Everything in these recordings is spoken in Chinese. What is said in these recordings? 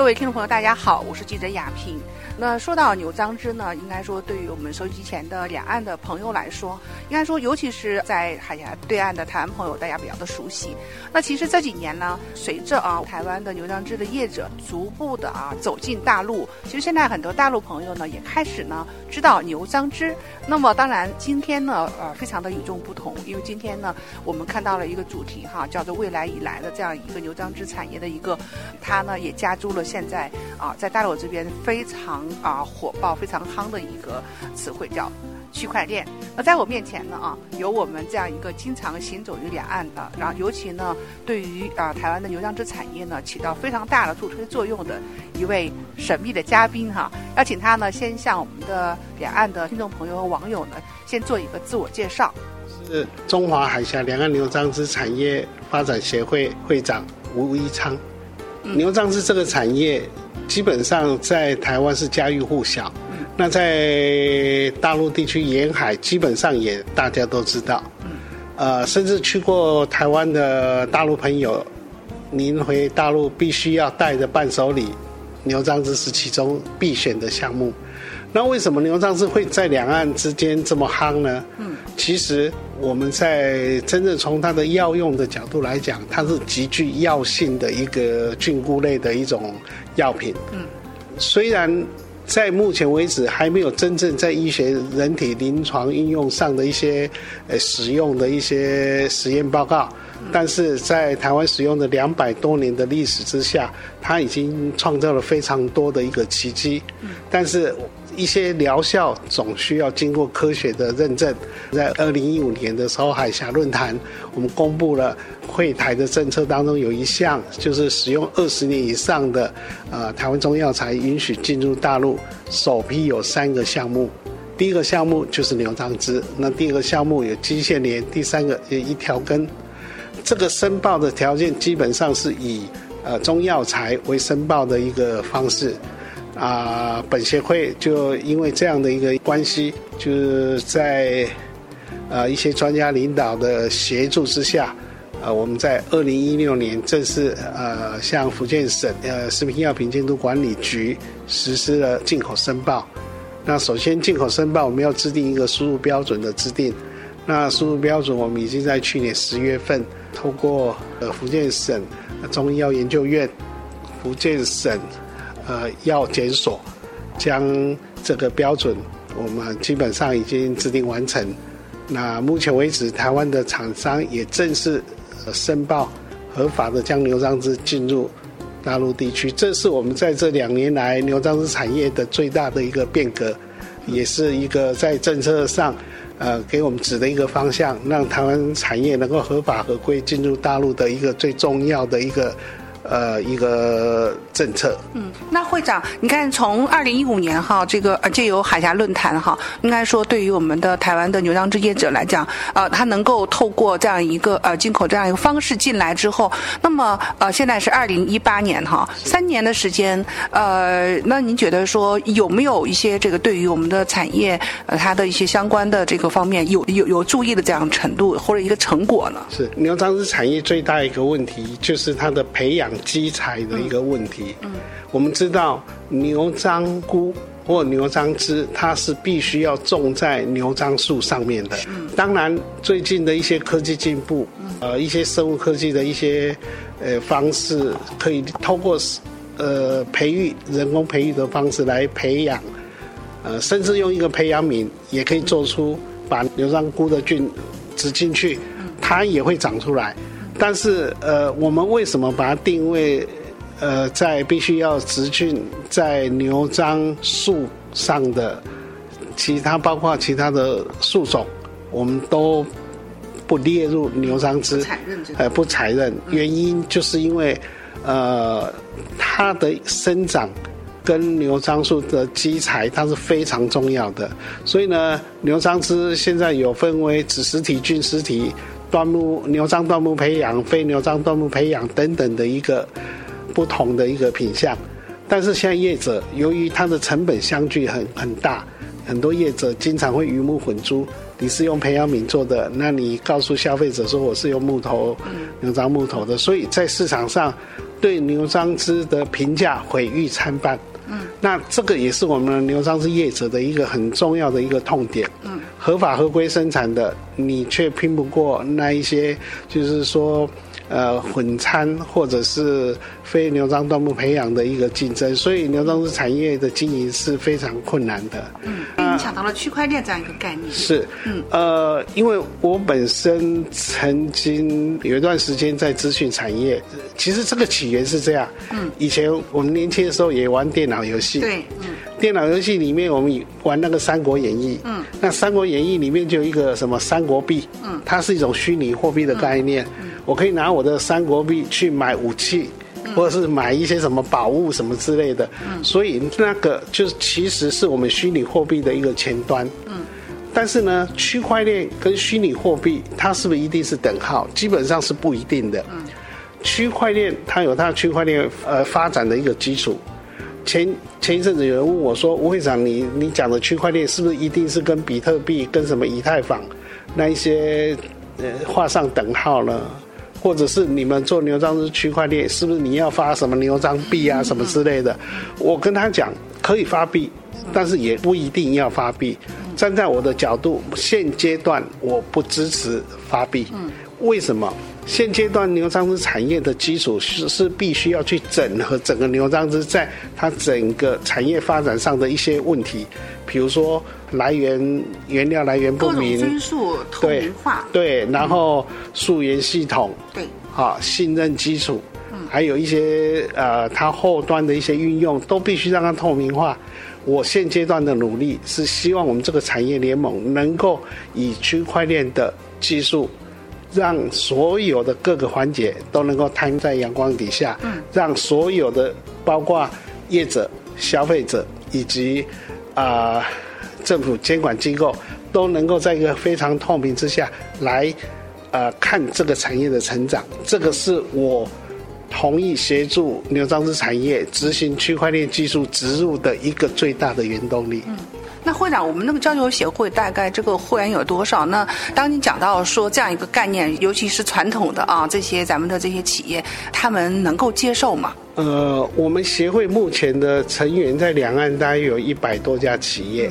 各位听众朋友，大家好，我是记者雅萍。那说到牛樟芝呢，应该说对于我们收音机前的两岸的朋友来说，应该说尤其是在海峡对岸的台湾朋友，大家比较的熟悉。那其实这几年呢，随着啊台湾的牛樟芝的业者逐步的啊走进大陆，其实现在很多大陆朋友呢也开始呢知道牛樟芝。那么当然今天呢呃非常的与众不同，因为今天呢我们看到了一个主题哈，叫做未来以来的这样一个牛樟芝产业的一个，它呢也加注了现在啊在大陆这边非常。啊，火爆非常夯的一个词汇叫区块链。那在我面前呢，啊，有我们这样一个经常行走于两岸的，然后尤其呢，对于啊台湾的牛樟芝产业呢起到非常大的助推作用的一位神秘的嘉宾哈，邀请他呢先向我们的两岸的听众朋友和网友呢先做一个自我介绍。是中华海峡两岸牛樟芝产业发展协会会长吴一昌。牛樟芝这个产业。基本上在台湾是家喻户晓，那在大陆地区沿海基本上也大家都知道，呃，甚至去过台湾的大陆朋友，您回大陆必须要带的伴手礼，牛樟芝是其中必选的项目。那为什么牛樟芝会在两岸之间这么夯呢？嗯，其实我们在真正从它的药用的角度来讲，它是极具药性的一个菌菇类的一种药品。嗯，虽然在目前为止还没有真正在医学人体临床应用上的一些呃使用的一些实验报告，但是在台湾使用的两百多年的历史之下，它已经创造了非常多的一个奇迹。嗯，但是。一些疗效总需要经过科学的认证。在二零一五年的时候，海峡论坛我们公布了会台的政策当中有一项，就是使用二十年以上的呃台湾中药材允许进入大陆。首批有三个项目，第一个项目就是牛樟芝，那第二个项目有机械莲，第三个有一条根。这个申报的条件基本上是以呃中药材为申报的一个方式。啊，本协会就因为这样的一个关系，就是在呃一些专家领导的协助之下，呃，我们在二零一六年正式呃向福建省呃食品药品监督管理局实施了进口申报。那首先进口申报，我们要制定一个输入标准的制定。那输入标准，我们已经在去年十月份通过呃福建省中医药研究院、福建省。呃，药检所将这个标准，我们基本上已经制定完成。那目前为止，台湾的厂商也正式申报合法的将牛樟芝进入大陆地区。这是我们在这两年来牛樟芝产业的最大的一个变革，也是一个在政策上呃给我们指的一个方向，让台湾产业能够合法合规进入大陆的一个最重要的一个。呃，一个政策。嗯，那会长，你看，从二零一五年哈，这个呃，借由海峡论坛哈，应该说对于我们的台湾的牛樟芝业者来讲，呃，他能够透过这样一个呃进口这样一个方式进来之后，那么呃，现在是二零一八年哈，三年的时间，呃，那您觉得说有没有一些这个对于我们的产业呃它的一些相关的这个方面有有有注意的这样程度或者一个成果呢？是牛樟芝产业最大一个问题就是它的培养。基材的一个问题。嗯，我们知道牛樟菇或牛樟芝，它是必须要种在牛樟树上面的。嗯，当然最近的一些科技进步，呃，一些生物科技的一些呃方式，可以通过呃培育人工培育的方式来培养，呃，甚至用一个培养皿也可以做出把牛樟菇的菌植进去，它也会长出来。但是，呃，我们为什么把它定位，呃，在必须要植菌在牛樟树上的，其他包括其他的树种，我们都不列入牛樟枝，呃，不采认。原因就是因为，呃，它的生长跟牛樟树的基材它是非常重要的，所以呢，牛樟枝现在有分为子实体、菌实体。椴木牛樟椴木培养、非牛樟椴木培养等等的一个不同的一个品相，但是现在业者由于它的成本相距很很大，很多业者经常会鱼目混珠。你是用培养皿做的，那你告诉消费者说我是用木头牛樟木头的，所以在市场上对牛樟枝的评价毁誉参半。嗯，那这个也是我们牛樟枝业者的一个很重要的一个痛点。嗯，合法合规生产的，你却拼不过那一些，就是说。呃，混餐或者是非牛樟椴木培养的一个竞争，所以牛樟树产业的经营是非常困难的。嗯，你抢到了区块链这样一个概念。是，嗯，呃，因为我本身曾经有一段时间在资讯产业，其实这个起源是这样。嗯，以前我们年轻的时候也玩电脑游戏。对，嗯，电脑游戏里面我们玩那个《三国演义》。嗯，那《三国演义》里面就有一个什么三国币。嗯，它是一种虚拟货币的概念。嗯。我可以拿我的三国币去买武器，或者是买一些什么宝物什么之类的。所以那个就是其实是我们虚拟货币的一个前端。嗯。但是呢，区块链跟虚拟货币它是不是一定是等号？基本上是不一定的。嗯。区块链它有它区块链呃发展的一个基础。前前一阵子有人问我说：“吴会长，你你讲的区块链是不是一定是跟比特币、跟什么以太坊那一些呃画上等号呢？”或者是你们做牛樟芝区块链，是不是你要发什么牛樟币啊，什么之类的？我跟他讲，可以发币，但是也不一定要发币。站在我的角度，现阶段我不支持发币。为什么？现阶段牛樟芝产业的基础是是必须要去整合整个牛樟芝在它整个产业发展上的一些问题，比如说来源原料来源不明，分数透明化，对，然后溯源系统，对，啊，信任基础，嗯，还有一些呃，它后端的一些运用都必须让它透明化。我现阶段的努力是希望我们这个产业联盟能够以区块链的技术。让所有的各个环节都能够摊在阳光底下，让所有的包括业者、消费者以及啊政府监管机构都能够在一个非常透明之下来呃看这个产业的成长。这个是我同意协助牛樟芝产业执行区块链技术植入的一个最大的原动力。那会长，我们那个交流协会大概这个会员有多少？那当你讲到说这样一个概念，尤其是传统的啊，这些咱们的这些企业，他们能够接受吗？呃，我们协会目前的成员在两岸大约有一百多家企业，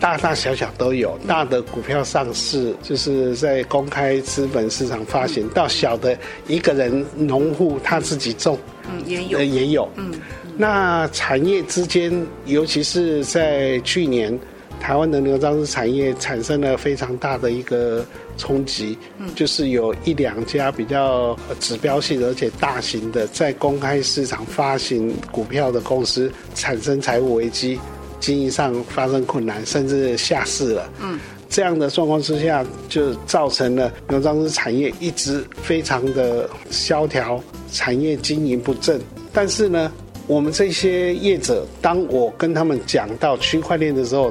大大小小都有，大的股票上市就是在公开资本市场发行，到小的一个人农户他自己种，嗯，也有，也有，嗯。那产业之间，尤其是在去年，台湾的牛樟芝产业产生了非常大的一个冲击，嗯，就是有一两家比较指标性而且大型的在公开市场发行股票的公司产生财务危机，经营上发生困难，甚至下市了，嗯，这样的状况之下，就造成了牛樟芝产业一直非常的萧条，产业经营不振，但是呢。我们这些业者，当我跟他们讲到区块链的时候，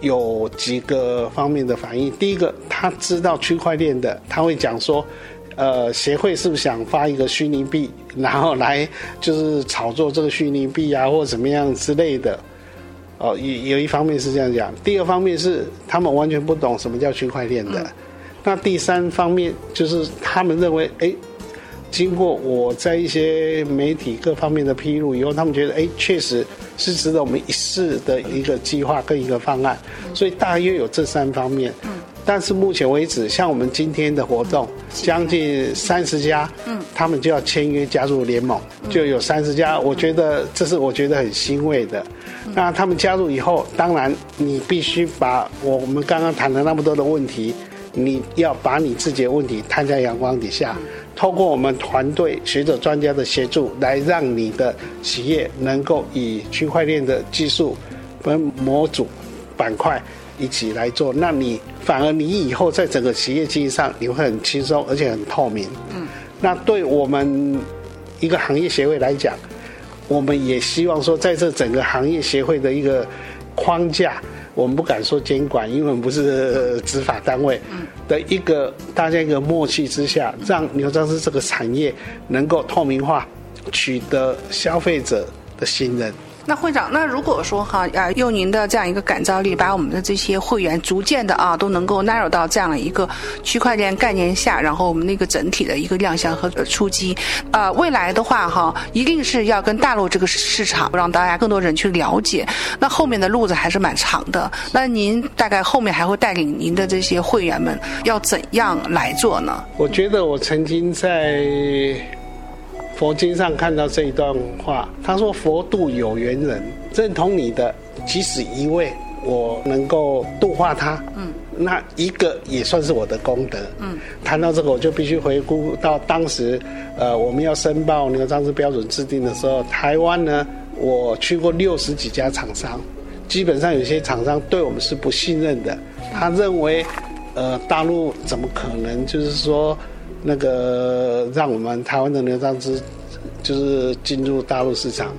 有几个方面的反应。第一个，他知道区块链的，他会讲说，呃，协会是不是想发一个虚拟币，然后来就是炒作这个虚拟币啊，或者怎么样之类的。哦，有有一方面是这样讲，第二方面是他们完全不懂什么叫区块链的。那第三方面就是他们认为，哎。经过我在一些媒体各方面的披露以后，他们觉得哎，确实是值得我们一试的一个计划跟一个方案，所以大约有这三方面。嗯，但是目前为止，像我们今天的活动，将近三十家，嗯，他们就要签约加入联盟，就有三十家。我觉得这是我觉得很欣慰的。那他们加入以后，当然你必须把我们刚刚谈了那么多的问题，你要把你自己的问题摊在阳光底下。透过我们团队学者专家的协助，来让你的企业能够以区块链的技术分模组板块一起来做，那你反而你以后在整个企业经营上你会很轻松，而且很透明。嗯，那对我们一个行业协会来讲，我们也希望说，在这整个行业协会的一个框架。我们不敢说监管，因为我们不是执法单位。的一个大家一个默契之下，让牛樟芝这个产业能够透明化，取得消费者的信任。那会长，那如果说哈呃，用您的这样一个感召力，把我们的这些会员逐渐的啊，都能够纳入到这样的一个区块链概念下，然后我们那个整体的一个亮相和出击，呃，未来的话哈，一定是要跟大陆这个市场，让大家更多人去了解。那后面的路子还是蛮长的。那您大概后面还会带领您的这些会员们要怎样来做呢？我觉得我曾经在。佛经上看到这一段话，他说：“佛度有缘人，认同你的，即使一位，我能够度化他，嗯，那一个也算是我的功德。”嗯，谈到这个，我就必须回顾到当时，呃，我们要申报那个章制标准制定的时候，台湾呢，我去过六十几家厂商，基本上有些厂商对我们是不信任的，他认为，呃，大陆怎么可能就是说。那个让我们台湾的牛樟芝就是进入大陆市场，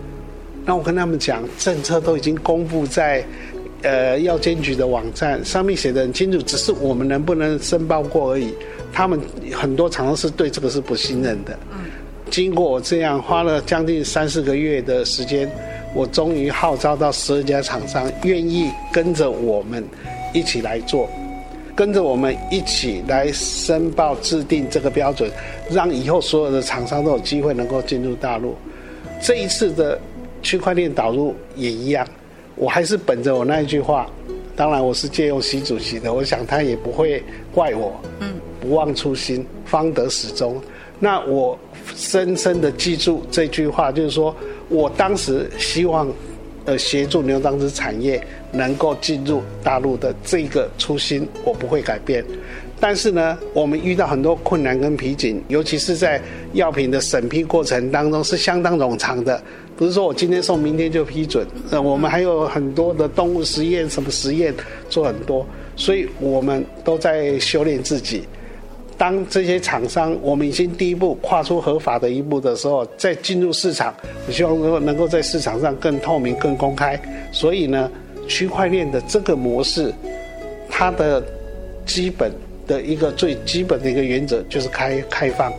那我跟他们讲，政策都已经公布在呃药监局的网站上面写的很清楚，只是我们能不能申报过而已。他们很多厂商是对这个是不信任的。经过我这样花了将近三四个月的时间，我终于号召到十二家厂商愿意跟着我们一起来做。跟着我们一起来申报制定这个标准，让以后所有的厂商都有机会能够进入大陆。这一次的区块链导入也一样，我还是本着我那一句话，当然我是借用习主席的，我想他也不会怪我。嗯，不忘初心，方得始终。那我深深的记住这句话，就是说我当时希望。呃，协助牛樟芝产业能够进入大陆的这个初心，我不会改变。但是呢，我们遇到很多困难跟瓶颈，尤其是在药品的审批过程当中是相当冗长的，不是说我今天送，明天就批准。呃，我们还有很多的动物实验，什么实验做很多，所以我们都在修炼自己。当这些厂商，我们已经第一步跨出合法的一步的时候，再进入市场，我希望能够能够在市场上更透明、更公开。所以呢，区块链的这个模式，它的基本的一个最基本的一个原则就是开开放，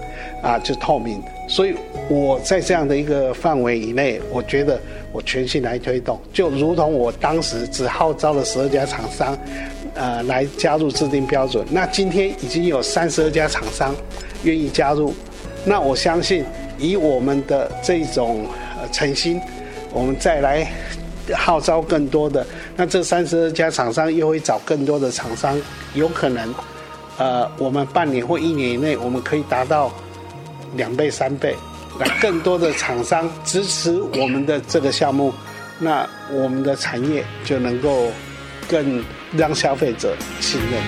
啊，就透明。所以我在这样的一个范围以内，我觉得我全心来推动，就如同我当时只号召了十二家厂商。呃，来加入制定标准。那今天已经有三十二家厂商愿意加入，那我相信以我们的这种诚心，我们再来号召更多的，那这三十二家厂商又会找更多的厂商，有可能，呃，我们半年或一年以内，我们可以达到两倍、三倍，那更多的厂商支持我们的这个项目，那我们的产业就能够更。让消费者信任。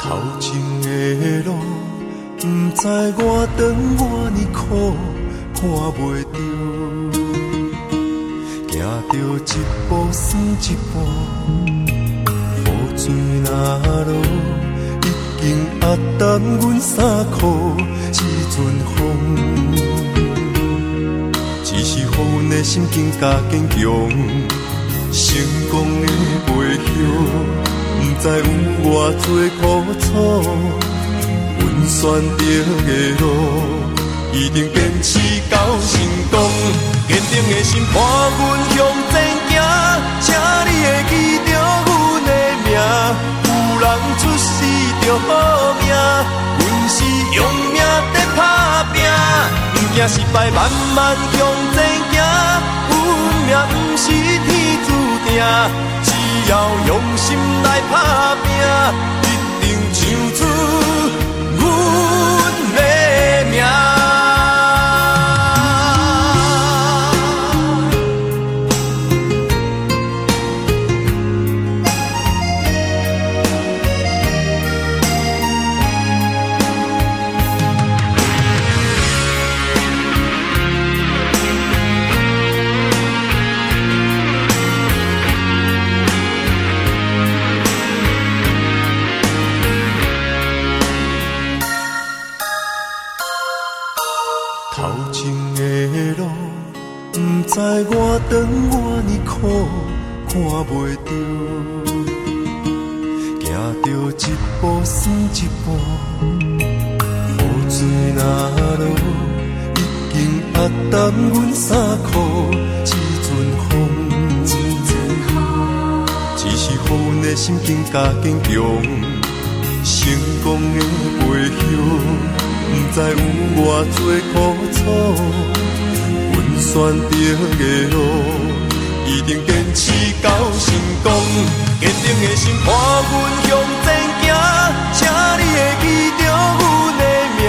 头前的路，不知我长我呢苦，看袂着，行着一步算一步，压淡阮衫裤一阵风，只是予阮的心更加坚强。成功的背后，不知有偌多苦楚。阮选择的路，一定坚持到成功。坚定的心伴阮向前行，请你会记着阮的名。有人出世就好命，阮是用命在打拼，不惊失败，慢慢向前行。运命不是天注定，只要用心来打拼，一定唱出苦，看袂着。着一步算一步，雨水若落，已经压淡阮衫裤。一阵风，只是予阮的心境加坚强。成功的背后，不知有偌多苦楚。阮选择的路。一定坚持到成功，坚定的心伴阮向前行，请你会记着阮的名。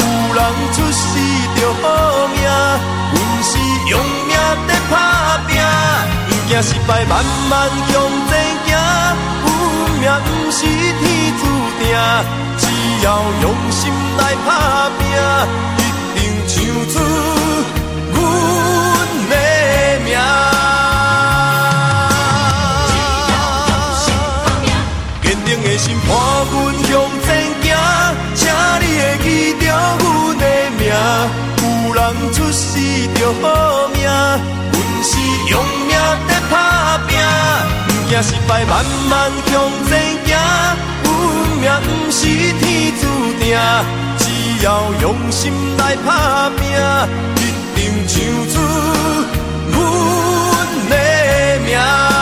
有人出世着好命，阮是用命在打拼，不惊失败，慢慢向前行。运命不是天注定，只要用心来打拼，一定唱出好命，阮是用命在打拼，不怕失败，慢慢向前行。运命不是天注定，只要用心来打拼，一定成就阮的命。